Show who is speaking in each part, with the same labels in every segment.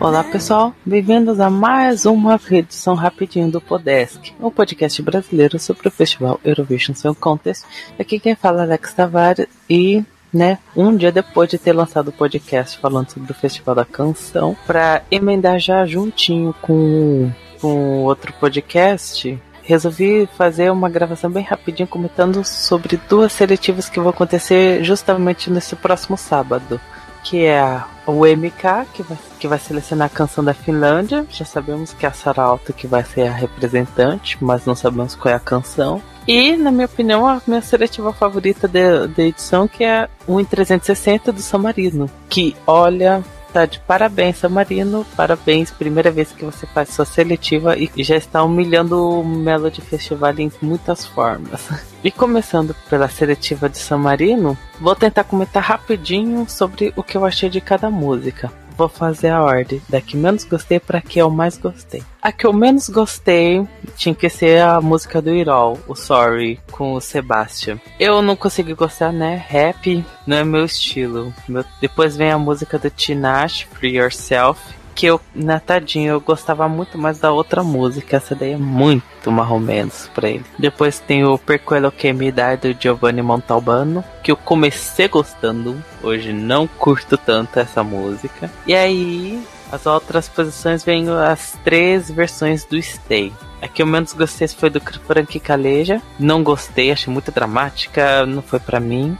Speaker 1: Olá pessoal, bem-vindos a mais uma edição rapidinho do Podesk, um podcast brasileiro sobre o festival Eurovision Song Contest. Aqui quem fala é Alex Tavares e né, um dia depois de ter lançado o podcast falando sobre o Festival da Canção, para emendar já juntinho com, com outro podcast, resolvi fazer uma gravação bem rapidinho comentando sobre duas seletivas que vão acontecer justamente nesse próximo sábado. Que é a, o MK, que vai, que vai selecionar a canção da Finlândia. Já sabemos que é a Sara Alto que vai ser a representante, mas não sabemos qual é a canção. E, na minha opinião, a minha seletiva favorita da edição, que é o em 360 do San Marino. Que, olha, tá de parabéns, San Marino. Parabéns, primeira vez que você faz sua seletiva e já está humilhando o Melody Festival em muitas formas. E começando pela seletiva de San Marino, vou tentar comentar rapidinho sobre o que eu achei de cada música vou fazer a ordem da que menos gostei para que eu mais gostei. A que eu menos gostei tinha que ser a música do Irol, o Sorry, com o Sebastian. Eu não consegui gostar, né? Rap não é meu estilo. Meu... Depois vem a música do Tinashe, Free Yourself, que eu, na tadinha, eu gostava muito mais da outra música. Essa daí é muito menos pra ele. Depois tem o Perquelo Que Me Dá do Giovanni Montalbano, que eu comecei gostando. Hoje não curto tanto essa música. E aí, as outras posições vêm as três versões do Stay. A que eu menos gostei foi do Frank Caleja. Não gostei, achei muito dramática, não foi para mim.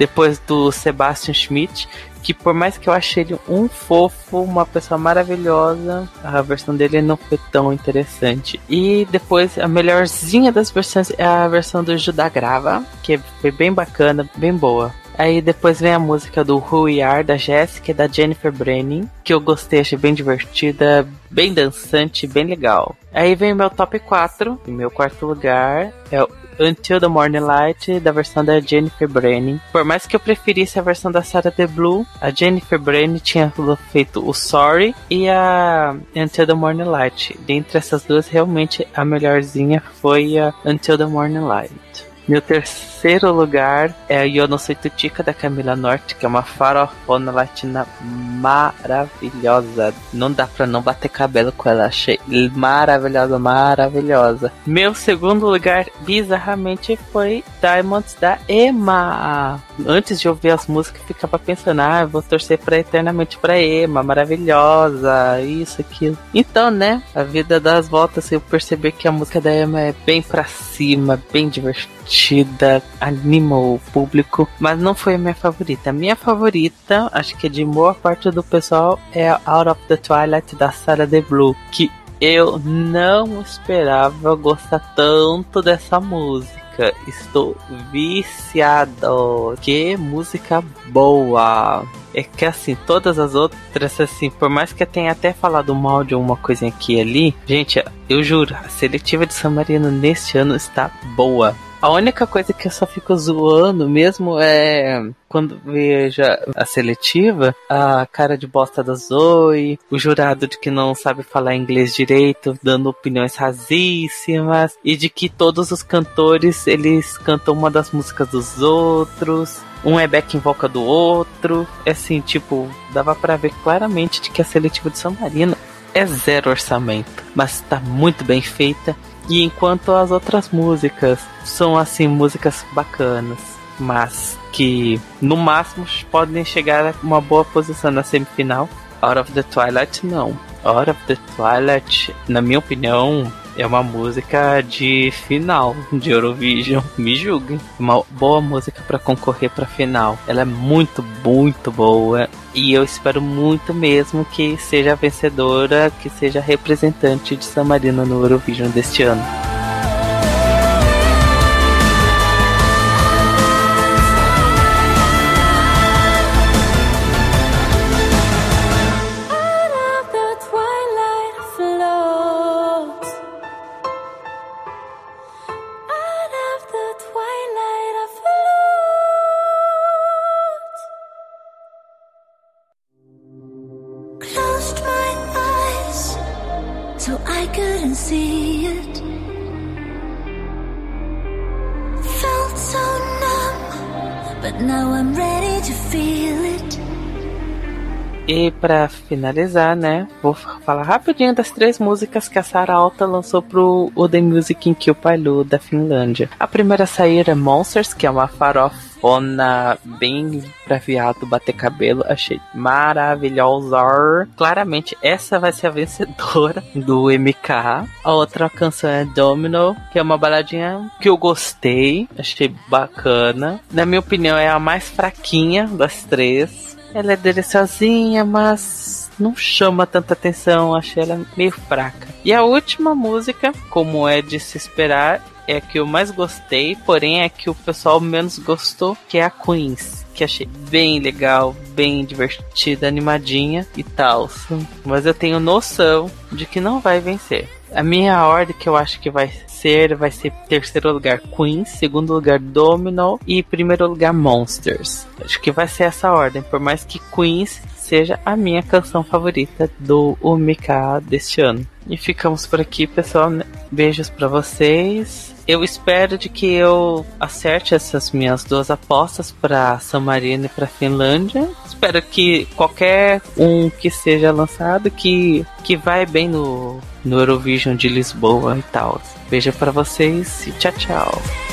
Speaker 1: Depois do Sebastian Schmidt, que por mais que eu achei ele um fofo, uma pessoa maravilhosa, a versão dele não foi tão interessante. E depois a melhorzinha das versões é a versão do Judá Grava, que foi bem bacana, bem boa. Aí depois vem a música do Who We Are, da Jessica e da Jennifer Brennan, que eu gostei, achei bem divertida, bem dançante, bem legal. Aí vem o meu top 4, em meu quarto lugar é o Until the Morning Light, da versão da Jennifer Brennan. Por mais que eu preferisse a versão da Sarah The Blue, a Jennifer Brennan tinha feito o Sorry e a Until the Morning Light. Dentre essas duas, realmente a melhorzinha foi a Until the Morning Light. Meu terceiro lugar é a Yo No Soy Tutica da Camila Norte, que é uma farofona latina maravilhosa. Não dá pra não bater cabelo com ela. Achei maravilhosa, maravilhosa. Meu segundo lugar, bizarramente, foi Diamonds da Emma. Antes de ouvir as músicas, ficava pensando, ah, vou torcer pra eternamente pra Emma, maravilhosa, isso, aquilo. Então, né, a vida das voltas, eu percebi que a música da Emma é bem pra cima, bem divertida, anima o público, mas não foi a minha favorita. A minha favorita, acho que de boa parte do pessoal, é Out of the Twilight da Sarah The Blue, que eu não esperava gostar tanto dessa música. Estou viciado. Que música boa. É que assim, todas as outras, assim, por mais que eu tenha até falado mal de uma coisinha aqui e ali, gente, eu juro, a seletiva de San Marino neste ano está boa. A única coisa que eu só fico zoando mesmo é quando vejo a seletiva, a cara de bosta da Zoe, o jurado de que não sabe falar inglês direito, dando opiniões rasíssimas, e de que todos os cantores eles cantam uma das músicas dos outros. Um é back em boca do outro. É assim, tipo, dava para ver claramente de que a seletiva de São Marino é zero orçamento, mas tá muito bem feita. E enquanto as outras músicas são assim músicas bacanas, mas que no máximo podem chegar a uma boa posição na semifinal, Out of the Twilight não. Out of the Twilight, na minha opinião, é uma música de final de Eurovision. Me julguem. Uma boa música para concorrer para final. Ela é muito, muito boa. E eu espero muito mesmo que seja vencedora, que seja representante de San Marino no Eurovision deste ano.
Speaker 2: I couldn't see it. Felt so numb, but now I'm ready to feel it.
Speaker 1: E para finalizar, né, vou falar rapidinho das três músicas que a Sarah Alta lançou pro o The Music in Kilpailu da Finlândia. A primeira a sair é Monsters, que é uma farofona bem pra viado bater cabelo. Achei maravilhosa. Claramente essa vai ser a vencedora do MK. A outra canção é Domino, que é uma baladinha que eu gostei, achei bacana. Na minha opinião é a mais fraquinha das três ela é deliciosinha, mas não chama tanta atenção. Achei ela meio fraca. E a última música, como é de se esperar, é a que eu mais gostei, porém é a que o pessoal menos gostou, que é a Queens. Que achei bem legal, bem divertida, animadinha e tal. Mas eu tenho noção de que não vai vencer. A minha ordem que eu acho que vai ser, vai ser terceiro lugar Queen, segundo lugar Domino e primeiro lugar Monsters. Acho que vai ser essa ordem, por mais que Queens seja a minha canção favorita do UMK deste ano. E ficamos por aqui, pessoal. Beijos para vocês. Eu espero de que eu acerte essas minhas duas apostas para San Marino e para Finlândia. Espero que qualquer um que seja lançado que que vai bem no no Eurovision de Lisboa e tal. Beijo para vocês e tchau, tchau.